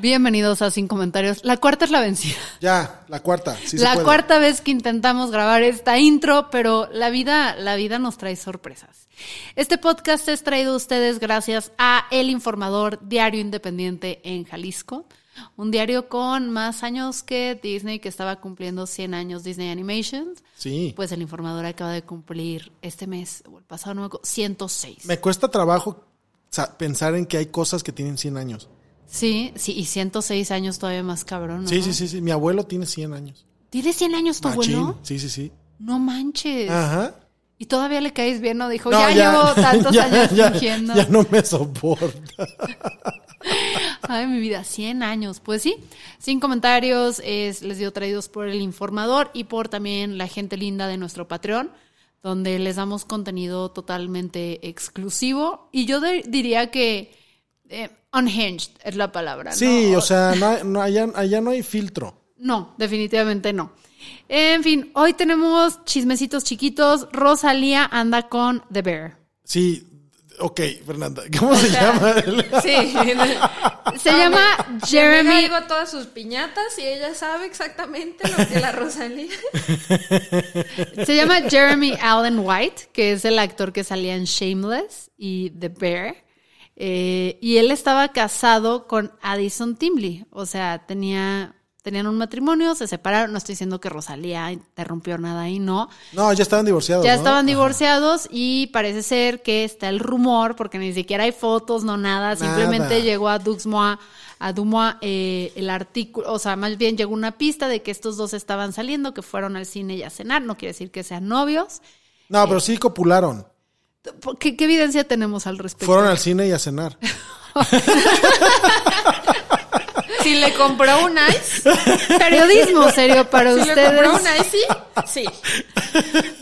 Bienvenidos a Sin Comentarios. La cuarta es la vencida. Ya, la cuarta. Sí se la puede. cuarta vez que intentamos grabar esta intro, pero la vida, la vida nos trae sorpresas. Este podcast es traído a ustedes gracias a El Informador, diario independiente en Jalisco. Un diario con más años que Disney, que estaba cumpliendo 100 años Disney Animations. Sí. Pues El Informador acaba de cumplir este mes, o el pasado, no me acuerdo, 106. Me cuesta trabajo sa- pensar en que hay cosas que tienen 100 años. Sí, sí, y 106 años todavía más cabrón, ¿no? Sí, sí, sí, sí. Mi abuelo tiene 100 años. ¿Tiene 100 años tu Machín. abuelo? Sí, sí, sí. No manches. Ajá. Y todavía le caes bien, ¿no? Dijo, No, ya, llevo tantos ya, años ya, fingiendo. Ya no me soporta. Ay, mi vida, 100 años. Pues sí, sin comentarios, es, les digo traídos por el informador y por también la gente linda de nuestro Patreon, donde les damos contenido totalmente exclusivo. Y yo de- diría que eh, unhinged es la palabra. ¿no? Sí, o sea, no, hay- no, allá, allá no hay filtro. No, definitivamente no. En fin, hoy tenemos chismecitos chiquitos. Rosalía anda con The Bear. Sí, ok, Fernanda. ¿Cómo se llama? Sí. Se llama Jeremy. Jeremy. a todas sus piñatas y ella sabe exactamente lo que la Rosalía. Se llama Jeremy Allen White, que es el actor que salía en Shameless y The Bear. Eh, y él estaba casado con Addison Timley. O sea, tenía, tenían un matrimonio, se separaron. No estoy diciendo que Rosalía interrumpió nada ahí, no. No, ya estaban divorciados. Ya ¿no? estaban Ajá. divorciados y parece ser que está el rumor, porque ni siquiera hay fotos, no nada. Simplemente llegó a Duxmois, a Dumois eh, el artículo, o sea, más bien llegó una pista de que estos dos estaban saliendo, que fueron al cine y a cenar. No quiere decir que sean novios. No, pero sí copularon. ¿Qué, qué evidencia tenemos al respecto? Fueron al cine y a cenar. Si le compró un ice, Periodismo serio para si le compró un ustedes. ice, sí.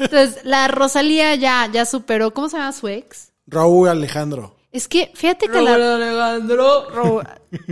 Entonces, la Rosalía ya, ya superó, ¿cómo se llama su ex? Raúl Alejandro. Es que fíjate que la, Alejandro. Ro-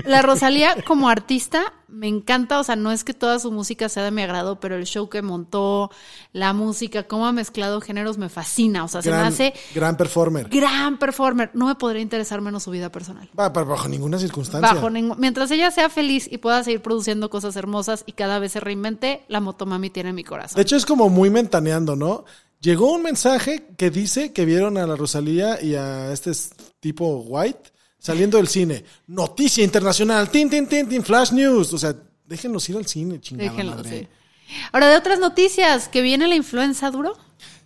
la Rosalía como artista me encanta, o sea, no es que toda su música sea de mi agrado, pero el show que montó, la música, cómo ha mezclado géneros me fascina, o sea, se me Gran, hace gran performer. gran performer. No me podría interesar menos su vida personal. Va, pero bajo ninguna circunstancia. Bajo mientras ella sea feliz y pueda seguir produciendo cosas hermosas y cada vez se reinvente, la motomami tiene mi corazón. De hecho, es como muy mentaneando, ¿no? Llegó un mensaje que dice que vieron a la Rosalía y a este tipo White saliendo del cine. Noticia internacional, tin, tin, tin, tin, flash news. O sea, déjenlos ir al cine, chingada Déjenlo, madre. sí. Ahora, de otras noticias, que viene la influenza duro.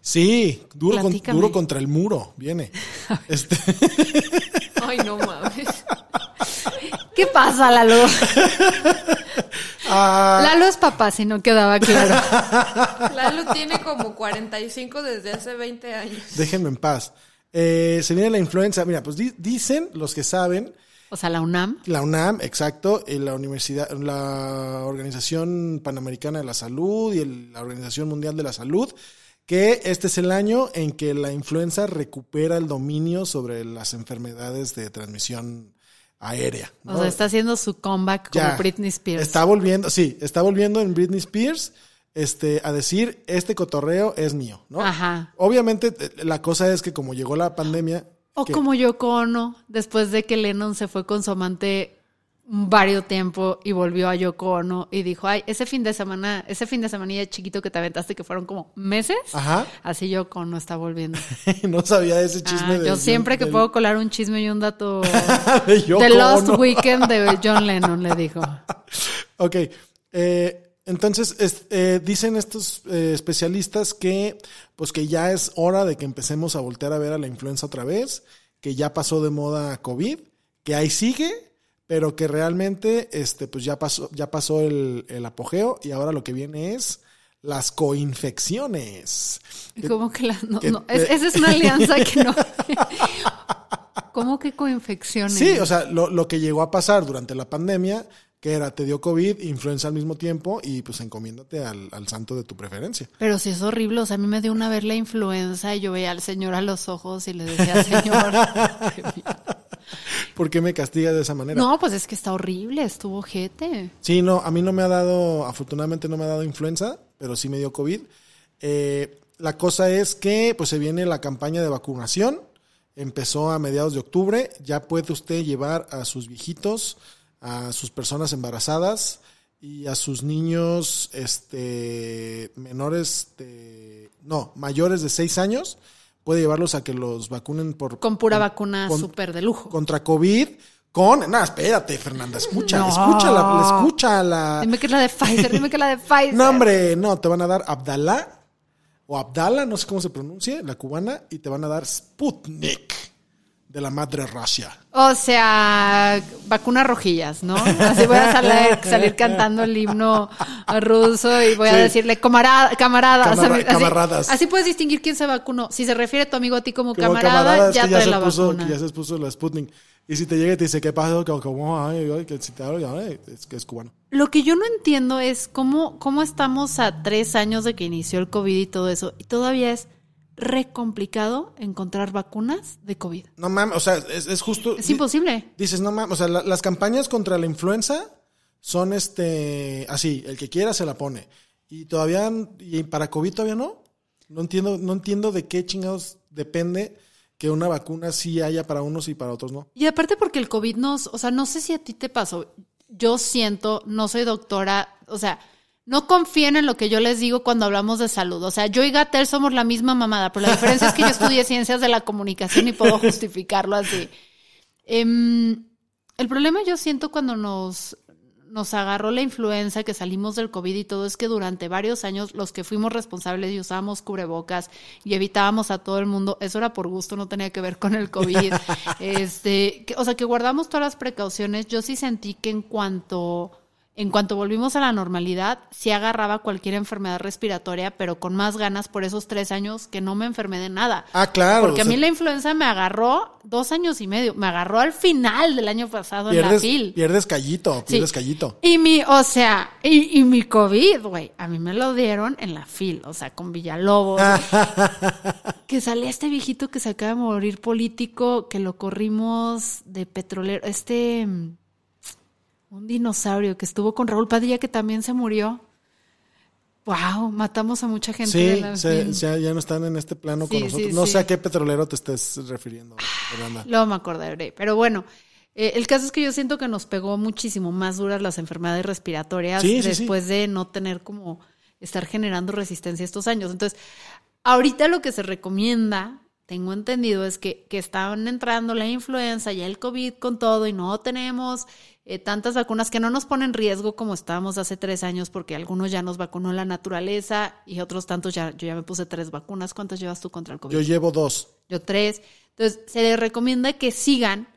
Sí, duro, con- Platícame. duro contra el muro, viene. Este, Ay, no mames. ¿Qué pasa, Lalo? ah, Lalo es papá, si no quedaba claro. Lalo tiene como 45 desde hace 20 años. déjenme en paz. Eh, se viene la influenza. Mira, pues di- dicen los que saben O sea, la UNAM. La UNAM, exacto, y la universidad, la Organización Panamericana de la Salud y el- la Organización Mundial de la Salud, que este es el año en que la influenza recupera el dominio sobre las enfermedades de transmisión aérea. O sea, está haciendo su comeback como Ya. Britney Spears. Está volviendo, sí, está volviendo en Britney Spears este, a decir, este cotorreo es mío, ¿no? Ajá. Obviamente, eh, la cosa es que como llegó la pandemia... O que- como Yoko Ono, después de que Lennon se fue con su amante varios tiempo y volvió a Yoko Ono y dijo, ay, ese fin de semana, ese fin de semanilla chiquito que te aventaste que fueron como meses, Ajá. así Yoko Ono está volviendo. no sabía ese chisme Ah, de- yo siempre que puedo colar un chisme y un dato de The Lost Ono. Weekend de John Lennon, le dijo. Ok. eh, entonces, es- eh, dicen estos eh, especialistas que, pues que ya es hora de que empecemos a voltear a ver a la influenza otra vez, que ya pasó de moda COVID, que ahí sigue, pero que realmente, este, pues ya pasó, ya pasó el, el apogeo y ahora lo que viene es las coinfecciones. Como que la, no, que- no, es- esa es una alianza que no. ¿Cómo que coinfecciones? Sí, o sea, lo, lo que llegó a pasar durante la pandemia, que era, te dio COVID, influenza al mismo tiempo y pues encomiéndate al, al santo de tu preferencia. Pero sí es horrible, o sea, a mí me dio una vez la influenza y yo veía al señor a los ojos y le decía, señor, ¿Por qué me castigas de esa manera? no, pues es que está horrible, estuvo jete. Sí, no, a mí no me ha dado, afortunadamente no me ha dado influenza, pero sí me dio COVID. Eh, la cosa es que pues se viene la campaña de vacunación, empezó a mediados de octubre, ya puede usted llevar a sus viejitos, a sus personas embarazadas y a sus niños este menores de no, mayores de 6 años, puede llevarlos a que los vacunen por Con pura vacuna súper de lujo. contra COVID con, no, espérate, Fernanda, escucha, No. escucha la, escucha la Dime que es la de Pfizer, dime que es la de Pfizer. no, hombre, no, te van a dar Abdalá o Abdala, no sé cómo se pronuncie, la cubana, y te van a dar Sputnik de la madre Rusia. O sea, vacuna rojillas, ¿no? Así voy a salir, salir cantando el himno ruso y voy a decirle camarada, camarada. Camarra- ¿sabes? Así- camaradas. Así, puedes distinguir quién se vacunó. Si se refiere tu amigo a ti como, Como camarada, camaradas ya que trae se la puso, vacuna. ya se puso la Sputnik. Y si te llega y te dice, ¿qué pasó? Que, si te hablo, es que es cubano. Lo que yo no entiendo es cómo, cómo estamos a tres años de que inició el COVID y todo eso, y todavía es re complicado encontrar vacunas de COVID. No mames, o sea, es, es justo. Es imposible. Dices, no mames, o sea, la- las campañas contra la influenza son este, así, el que quiera se la pone. Y todavía, y para COVID todavía no. No entiendo, no entiendo de qué chingados depende que una vacuna sí haya para unos y para otros no. Y aparte porque el COVID nos, o sea, no sé si a ti te pasó, yo siento, no soy doctora, o sea, no confíen en lo que yo les digo cuando hablamos de salud. O sea, yo y Gatel somos la misma mamada, pero la diferencia es que yo estudié ciencias de la comunicación y puedo justificarlo así. Em, el problema yo siento cuando nos, nos agarró la influenza, que salimos del COVID y todo, es que durante varios años los que fuimos responsables y usábamos cubrebocas y evitábamos a todo el mundo, eso era por gusto, no tenía que ver con el COVID. este, que- o sea, que guardamos todas las precauciones. Yo sí sentí que en cuanto en cuanto volvimos a la normalidad, sí agarraba cualquier enfermedad respiratoria, pero con más ganas por esos tres años que no me enfermé de nada. Ah, claro. Porque a o sea, mí la influenza me agarró dos años y medio. Me agarró al final del año pasado en la FIL. pierdes callito, Sí. pierdes callito. Y mi, o sea, y, y mi COVID, güey, a mí me lo dieron en la FIL, o sea, con Villalobos. que salía este viejito que se acaba de morir político, que lo corrimos de petrolero. Este, mm, un dinosaurio que estuvo con Raúl Padilla, que también se murió. Wow, matamos a mucha gente de Sí, la se- ya no están en este plano Sí, con nosotros. sí, no sí. sé a qué petrolero te estés refiriendo, Fernanda. Luego me acordaré. Pero bueno, eh, el caso es que yo siento que nos pegó muchísimo más duras las enfermedades respiratorias después de no tener como estar generando resistencia estos años. Entonces, ahorita lo que se recomienda, tengo entendido, es que, que están entrando la influenza y el COVID con todo y no tenemos eh, tantas vacunas que no nos ponen en riesgo como estábamos hace tres años porque algunos ya nos vacunó la naturaleza y otros tantos ya, yo ya me puse tres vacunas. ¿Cuántas llevas tú contra el COVID? Yo llevo dos. yo tres. Entonces, se les recomienda que sigan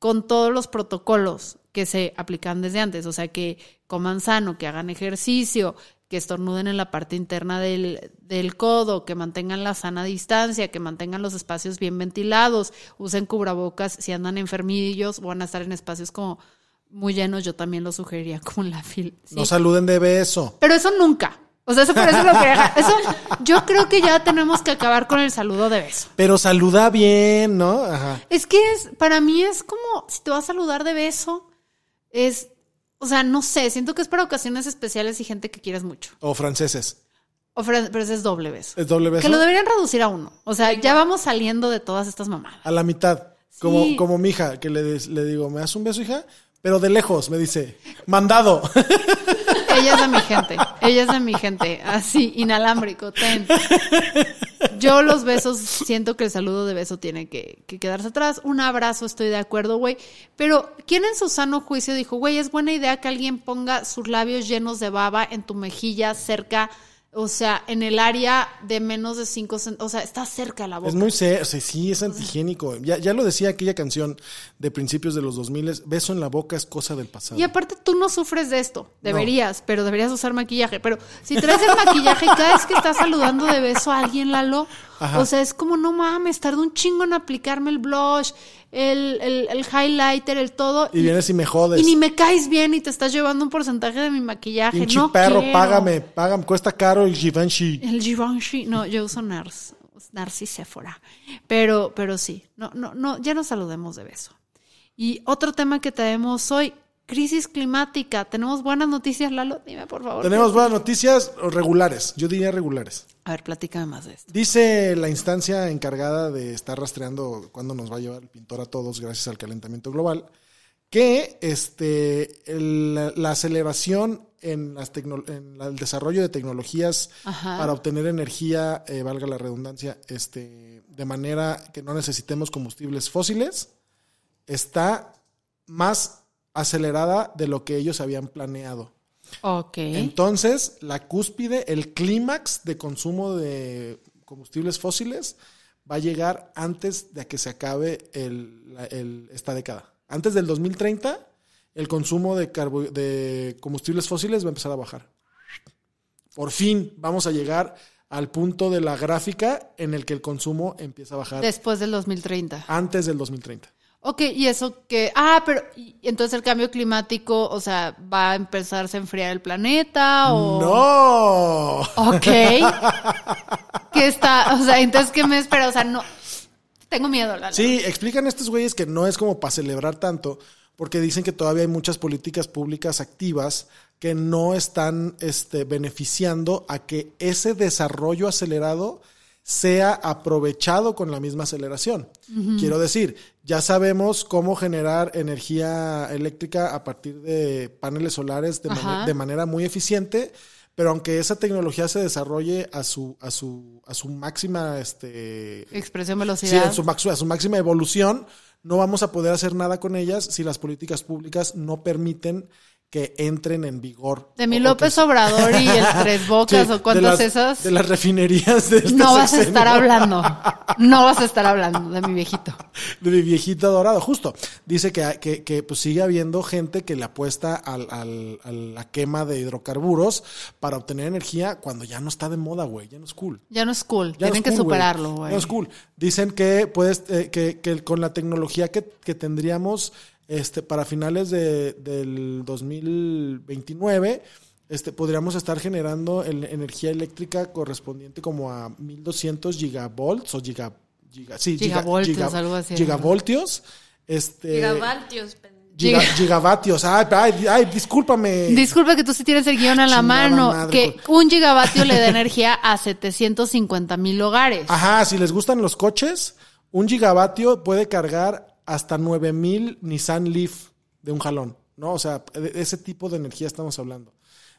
con todos los protocolos que se aplican desde antes, o sea, que coman sano, que hagan ejercicio, que estornuden en la parte interna del, del codo, que mantengan la sana distancia, que mantengan los espacios bien ventilados, usen cubrebocas si andan enfermillos o van a estar en espacios como muy llenos, yo también lo sugeriría como en la fila. No saluden de beso. Pero eso nunca. O sea, eso por eso lo dejar. Eso, yo creo que ya tenemos que acabar con el saludo de beso. Pero saluda bien, ¿no? Ajá. Es que es, para mí es como, si te vas a saludar de beso, es, o sea, no sé, siento que es para ocasiones especiales y gente que quieres mucho. O franceses. O fra- pero ese es doble beso. ¿Es doble beso? Que lo deberían reducir a uno. O sea, ya vamos saliendo de todas estas mamadas. A la mitad. Como, Sí. como mi hija, que le, le digo, ¿me das un beso, hija? Pero de lejos, me dice, mandado. Ella es de mi gente. Ella es de mi gente. Así, inalámbrico, ten. Yo los besos, siento que el saludo de beso tiene que, que quedarse atrás. Un abrazo, estoy de acuerdo, güey. Pero, ¿quién en su sano juicio dijo, güey, es buena idea que alguien ponga sus labios llenos de baba en tu mejilla cerca, o sea, en el área de menos de 5 centímetros, o sea, está cerca la boca. Es muy o sea, sí, es antihigiénico. Ya, ya lo decía aquella canción de principios de los 2000, beso en la boca es cosa del pasado. Y aparte tú no sufres de esto, deberías, pero deberías usar maquillaje. Pero si traes el maquillaje cada vez que estás saludando de beso a alguien, Lalo, o sea, es como, no mames, tardé un chingo en aplicarme el blush, el, el, el highlighter, el todo. Y vienes y me jodes. y ni me caes bien y te estás llevando un porcentaje de mi maquillaje. Pinche no perro, quiero. págame, págame, cuesta caro el Givenchy. El Givenchy, no, yo uso Nars, Narcis Sephora. Pero, pero sí, no, no, no, ya nos saludemos de beso. Y otro tema que tenemos hoy, crisis climática. Tenemos buenas noticias, Lalo. Dime, por favor. Tenemos buenas noticias regulares, yo diría regulares. A ver, platícame más de esto. Dice la instancia encargada de estar rastreando cuándo nos va a llevar el pintor a todos gracias al calentamiento global, que este, el- la aceleración en, las en la- el desarrollo de tecnologías Ajá. para obtener energía, eh, valga la redundancia, este, de manera que no necesitemos combustibles fósiles, está más acelerada de lo que ellos habían planeado. Ok. Entonces, la cúspide, el clímax de consumo de combustibles fósiles va a llegar antes de que se acabe el- esta década. Antes del 2030, el consumo de, carbo- de combustibles fósiles va a empezar a bajar. Por fin vamos a llegar al punto de la gráfica en el que el consumo empieza a bajar Después del 2030. antes del 2030. Ok, y eso que. Ah, pero. y entonces el cambio climático, o sea, ¿va a empezarse a enfriar el planeta? O... ¡No! Ok. ¿Qué está? O sea, entonces, ¿qué me espera? O sea, no. Tengo miedo, Lalo. Sí, explican estos güeyes que no es como para celebrar tanto, porque dicen que todavía hay muchas políticas públicas activas que no están este, beneficiando a que ese desarrollo acelerado sea aprovechado con la misma aceleración. Quiero decir, ya sabemos cómo generar energía eléctrica a partir de paneles solares de, manera muy eficiente, pero aunque esa tecnología se desarrolle a su, a su, a su máxima este, Expresión Sí, velocidad. en su, a su máxima evolución, no vamos a poder hacer nada con ellas si las políticas públicas no permiten que entren en vigor. de mi López Obrador y el Tres Bocas Sí, o cuántas esas. De las refinerías de este no vas a estar hablando. No vas a estar hablando de mi viejito. De mi viejito adorado, justo. Dice que, que, que, pues sigue habiendo gente que le apuesta al, al- a la quema de hidrocarburos para obtener energía cuando ya no está de moda, güey. Ya no es cool. Ya no es cool. Ya no Tienen es que cool, superarlo, güey. No es cool. Dicen que puedes, eh, que, que con la tecnología que, que tendríamos este, para finales de, del 2029, este, podríamos estar generando el- energía eléctrica correspondiente como a 1200 gigavolts o giga, giga- sí, giga- Gigavoltios, giga- algo así. Gigavoltios. Este, giga- gigavatios. Ay, ay, ay, discúlpame. Disculpa que tú sí tienes el guion a la mano. madre, que un gigavatio le da energía a 750 mil hogares. Ajá, si les gustan los coches, un gigavatio puede cargar hasta 9000 Nissan Leaf de un jalón, ¿no? O sea, de ese tipo de energía estamos hablando.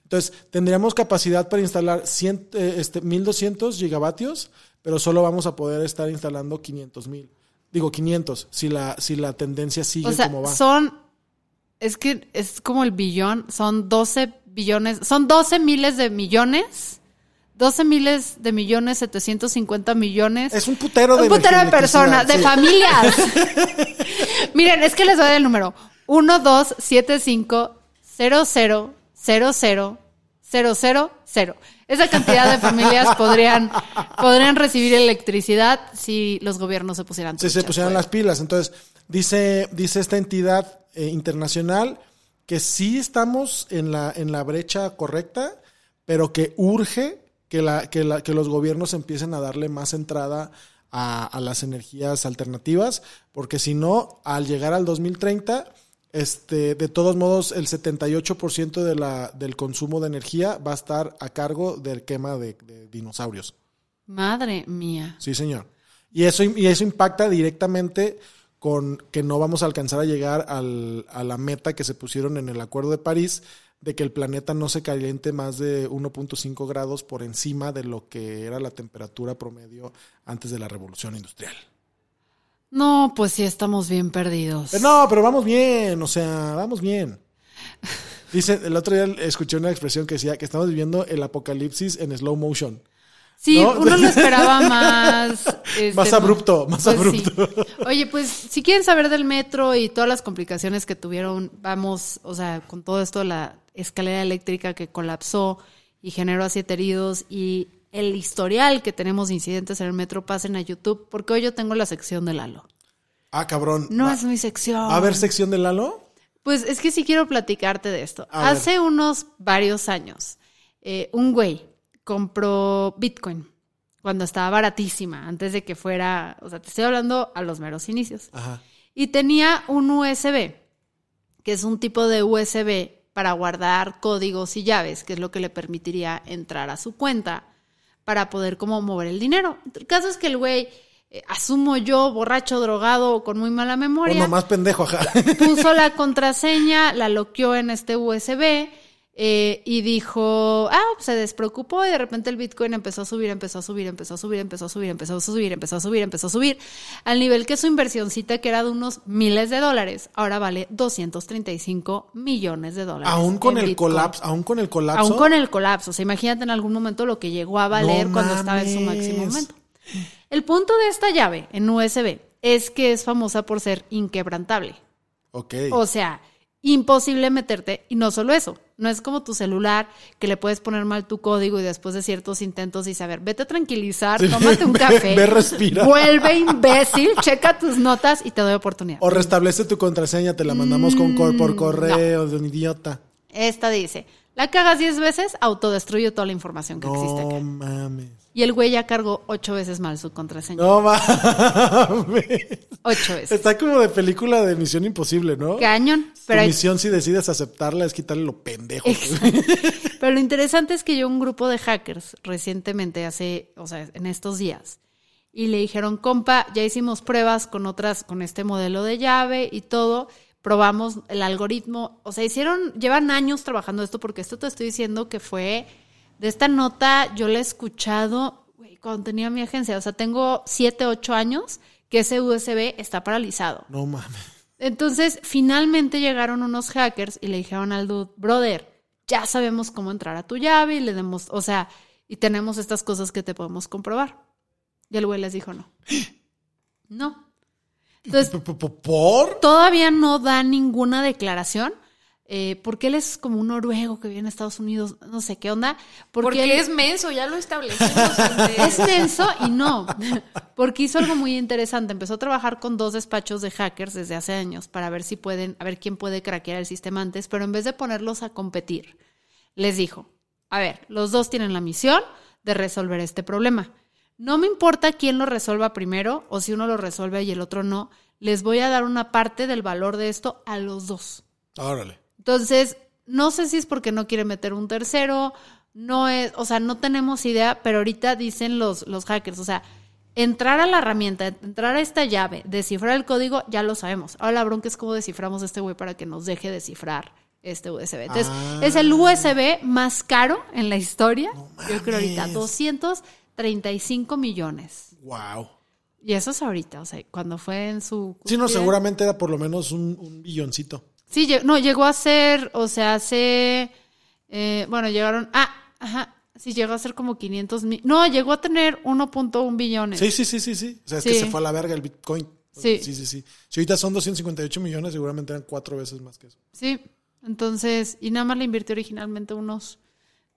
Entonces, tendríamos capacidad para instalar 100, eh, este, 1200 gigavatios, pero solo vamos a poder estar instalando 500 mil. Digo 500, si la, si la tendencia sigue o sea, como va. son. Es que es como el billón. Son 12 billones. Son 12 miles de millones. 12 miles de millones, 750 millones. Es un putero de Un putero de personas, de sí. familias. Miren, es que les doy el número. 1, 2, 7, 5, 0, 0, 0, 0, 0, 0, 0. Esa cantidad de familias podrían, podrían recibir electricidad si los gobiernos se pusieran si se pusieran las pilas. Entonces, dice, dice esta entidad eh, internacional que sí estamos en la, en la brecha correcta, pero que urge que, la, que, la, que los gobiernos empiecen a darle más entrada a, a las energías alternativas, porque si no, al llegar al 2030, este, de todos modos, el 78% de la, del consumo de energía va a estar a cargo del quema de- de dinosaurios. Madre mía. Sí, señor. Y eso, y eso impacta directamente con que no vamos a alcanzar a llegar al- a la meta que se pusieron en el Acuerdo de París de que el planeta no se caliente más de 1.5 grados por encima de lo que era la temperatura promedio antes de la revolución industrial. No, pues sí estamos bien perdidos. Pero no, pero vamos bien, o sea, vamos bien. Dice, el otro día escuché una expresión que decía que estamos viviendo el apocalipsis en slow motion. Sí, ¿no? uno lo esperaba más. Este, Más abrupto, más pues abrupto. sí. Oye, pues si quieren saber del metro y todas las complicaciones que tuvieron, vamos, o sea, con todo esto, la escalera eléctrica que colapsó y generó a siete heridos y el historial que tenemos de incidentes en el metro, pasen a YouTube, porque hoy yo tengo la sección de Lalo. Ah, cabrón. No Va- es mi sección. ¿Va a haber sección de Lalo? Pues es que sí quiero platicarte de esto. A ver. Hace unos varios años, eh, un güey compró Bitcoin cuando estaba baratísima, antes de que fuera, o sea, te estoy hablando a los meros inicios. Ajá. Y tenía un USB, que es un tipo de USB para guardar códigos y llaves, que es lo que le permitiría entrar a su cuenta para poder como mover el dinero. El caso es que el güey, eh, asumo yo, borracho, drogado o con muy mala memoria, más pendejo, ajá. puso la contraseña, la loqueó en este USB eh, y dijo, ah, se despreocupó y de repente el Bitcoin empezó a subir, empezó a subir, empezó a subir, empezó a subir, empezó a subir, empezó a subir, empezó a subir, al nivel que su inversioncita, que era de unos miles de dólares, ahora vale 235 millones de dólares. Aún con el Bitcoin. colapso, aún con el colapso. Aún con el colapso. O sea, imagínate en algún momento lo que llegó a valer No cuando estaba en su máximo momento. El punto de esta llave en USB es que es famosa por ser inquebrantable. Ok. O sea, imposible meterte. Y no solo eso, no es como tu celular que le puedes poner mal tu código y después de ciertos intentos a ver, vete a tranquilizar, Sí, tómate un café. ve, respira. Vuelve imbécil, checa tus notas y te doy oportunidad. O restablece tu contraseña, te la mandamos con cor- Mm, por correo de un idiota. Esta dice, la cagas 10 veces, autodestruye toda la información que existe. No mames. Y el güey ya cargó ocho veces mal su contraseña. No mames. Ocho veces. Está como de película de Misión Imposible, ¿no? Cañón. Pero hay- misión, si decides aceptarla, es quitarle lo pendejo. Pero lo interesante es que yo un grupo de hackers recientemente, hace, o sea, en estos días, y le dijeron, compa, ya hicimos pruebas con otras, con este modelo de llave y todo, probamos el algoritmo, o sea, hicieron, llevan años trabajando esto, porque esto te estoy diciendo que fue, de esta nota, yo la he escuchado güey, cuando tenía mi agencia, o sea, tengo siete, ocho años que ese USB está paralizado. No mames. Entonces, finalmente llegaron unos hackers y le dijeron al dude, brother, ya sabemos cómo entrar a tu llave y le demos, o sea, y tenemos estas cosas que te podemos comprobar. Y el güey les dijo no. No. Entonces, ¿Por? todavía no da ninguna declaración. eh, porque él es como un noruego que vive en Estados Unidos, no sé qué onda. Porque él- es menso, ya lo establecimos antes. es menso y no, porque hizo algo muy interesante. Empezó a trabajar con dos despachos de hackers desde hace años para ver si pueden, a ver quién puede craquear el sistema antes, pero en vez de ponerlos a competir, les dijo, a ver, los dos tienen la misión de resolver este problema. No me importa quién lo resuelva primero o si uno lo resuelve y el otro no, les voy a dar una parte del valor de esto a los dos. Órale. Entonces, no sé si es porque no quiere meter un tercero, no es, o sea, no tenemos idea, pero ahorita dicen los, los hackers, o sea, entrar a la herramienta, entrar a esta llave, descifrar el código, ya lo sabemos. Ahora la bronca es cómo desciframos este güey para que nos deje descifrar este USB. Entonces, es el ah. USB más caro en la historia. Yo creo ahorita 200 35 millones. ¡Wow! Y eso es ahorita, o sea, cuando fue en su... Sí, no, seguramente era por lo menos un, un billoncito. Sí, no, llegó a ser, o sea, hace... Eh, bueno, llegaron... Ah, ajá, sí, llegó a ser como 500 mil... No, llegó a tener 1.1 billones. Sí, sí, sí, sí, sí. O sea, es que se fue a la verga el Bitcoin. Sí. Sí, sí, sí. Si ahorita son 258 millones, seguramente eran cuatro veces más que eso. Sí, entonces, y nada más le invirtió originalmente unos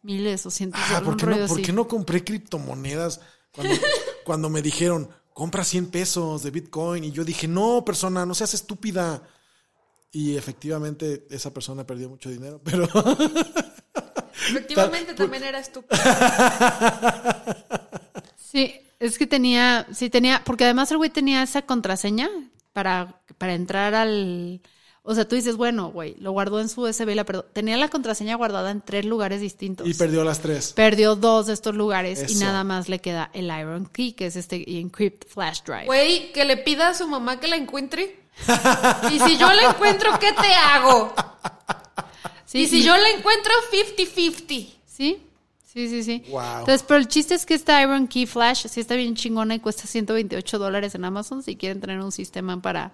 miles o cientos Ah, de ¿por qué, no, por qué no compré criptomonedas cuando, cuando me dijeron, compra 100 pesos de Bitcoin? Y yo dije, no, persona, no seas estúpida. Y efectivamente esa persona perdió mucho dinero, pero Efectivamente también era estúpido. Sí, es que tenía, sí tenía, porque además el güey tenía esa contraseña para, para entrar al, o sea, tú dices, bueno, güey, lo guardó en su USB y la perdió. Tenía la contraseña guardada en tres lugares distintos. y perdió las tres. Perdió dos de estos lugares y nada más le queda el Iron Key, que es este Encrypt Flash Drive. Güey, que le pida a su mamá que la encuentre. Y si yo la encuentro, ¿qué te hago? Sí, Y si yo la encuentro, 50-50. Sí, sí, sí, sí. Wow. Entonces, pero el chiste es que esta Iron Key Flash sí está bien chingona y cuesta 128 dólares en Amazon si quieren tener un sistema para,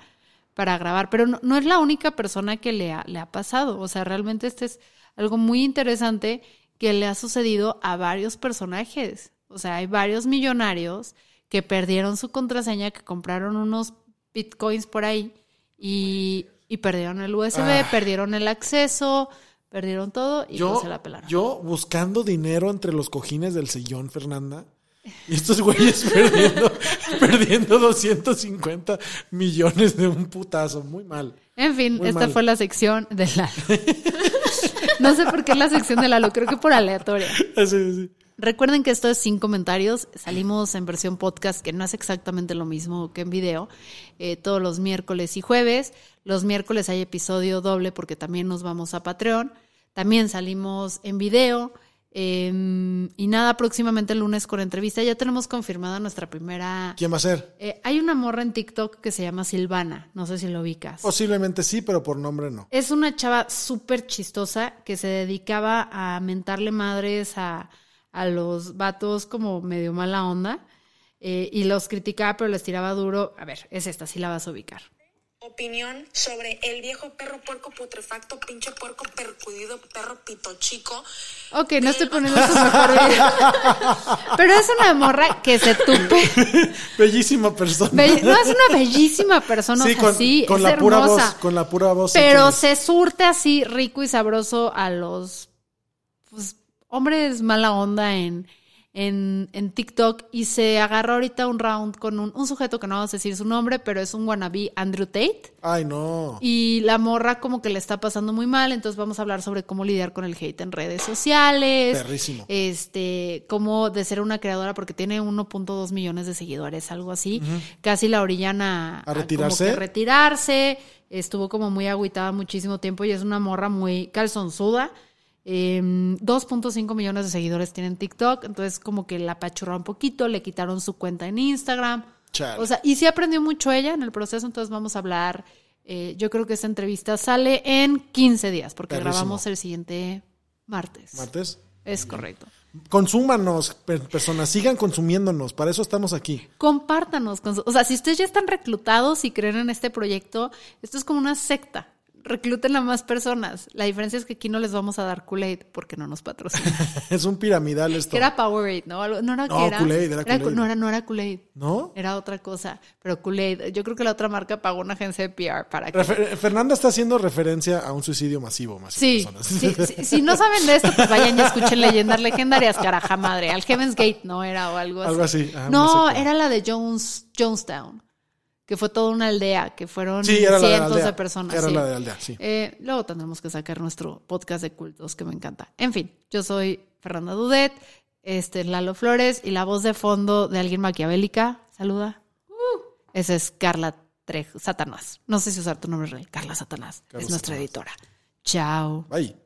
para grabar. Pero no, no es la única persona que le ha, le ha pasado. O sea, realmente este es algo muy interesante que le ha sucedido a varios personajes. O sea, hay varios millonarios que perdieron su contraseña, que compraron unos bitcoins por ahí y, y perdieron el USB, Ah. perdieron el acceso, perdieron todo y Yo, se la pelaron. yo buscando dinero entre los cojines del sillón, Fernanda. Y estos güeyes perdiendo, perdiendo 250 millones de un putazo. Muy mal. En fin, Muy esta mal. fue la sección de Lalo. no sé por qué es la sección de Lalo, creo que por aleatoria. Sí. Recuerden que esto es sin comentarios. Salimos en versión podcast, que no es exactamente lo mismo que en video, eh, todos los miércoles y jueves. Los miércoles hay episodio doble porque también nos vamos a Patreon. También salimos en video. Eh, y nada, próximamente el lunes con entrevista. Ya tenemos confirmada nuestra primera. ¿Quién va a ser? Eh, hay una morra en TikTok que se llama Silvana. No sé si lo ubicas. Posiblemente sí, pero por nombre no. Es una chava súper chistosa que se dedicaba a mentarle madres a, a los vatos como medio mala onda eh, y los criticaba, pero les tiraba duro. A ver, es esta, sí la vas a ubicar. Opinión sobre el viejo perro puerco putrefacto, pinche puerco percudido, perro pito chico. Ok, no estoy poniendo su mejor video. Pero es una morra que se tupe. Bellísima persona. Be- no es una bellísima persona, Sí, o sea, con, sí, con es la pura voz, con la pura voz. Pero se surte así rico y sabroso a los pues, hombres mala onda en, en, en TikTok y se agarró ahorita un round con un, un sujeto que no vamos a decir su nombre, pero es un wannabe Andrew Tate. Ay, no. Y la morra como que le está pasando muy mal, entonces vamos a hablar sobre cómo lidiar con el hate en redes sociales. Perrísimo. Este, cómo de ser una creadora, porque tiene 1.2 millones de seguidores, algo así. Casi la orillan a, ¿A retirarse? como que retirarse. Estuvo como muy agüitada muchísimo tiempo y es una morra muy calzonzuda. Eh, 2.5 millones de seguidores tiene en TikTok, entonces como que la apachurró un poquito, le quitaron su cuenta en Instagram. Chale. O sea, y sí aprendió mucho ella en el proceso, entonces vamos a hablar. eh, yo creo que esta entrevista sale en 15 días, porque grabamos el siguiente martes. Martes. Es correcto. Consúmanos, per- personas. Sigan consumiéndonos. Para eso estamos aquí. Compártanos. o sea, si ustedes ya están reclutados y creen en este proyecto, esto es como una secta. Recluten a más personas. La diferencia es que aquí no les vamos a dar Kool-Aid porque no nos patrocinan. es un piramidal esto. que era Powerade, ¿no? No era No, era. Kool-Aid, era. No era, no era Kool-Aid. ¿No? Era otra cosa. Pero Kool-Aid. Yo creo que la otra marca pagó una agencia de PR para que. Refer- Fernanda está haciendo referencia a un suicidio masivo. masivo Sí, personas. sí, sí, si no saben de esto, pues vayan y escuchen leyendas legendarias, caraja madre. Al Heaven's Gate, ¿no? Era o algo así. Algo así, ajá, no, era la de Jones, Jonestown, que fue toda una aldea, que fueron Sí, era la de la cientos de, aldea. personas. Era sí. la de la aldea, sí. Eh, luego tendremos que sacar nuestro podcast de cultos, que me encanta. En fin, yo soy Fernanda Dudet, este es Lalo Flores, y la voz de fondo de alguien maquiavélica, saluda. Esa es Carla Trejo, Satanás. No sé si usar tu nombre real. Carla Satanás. Es nuestra Satanás. editora. Chao. Bye.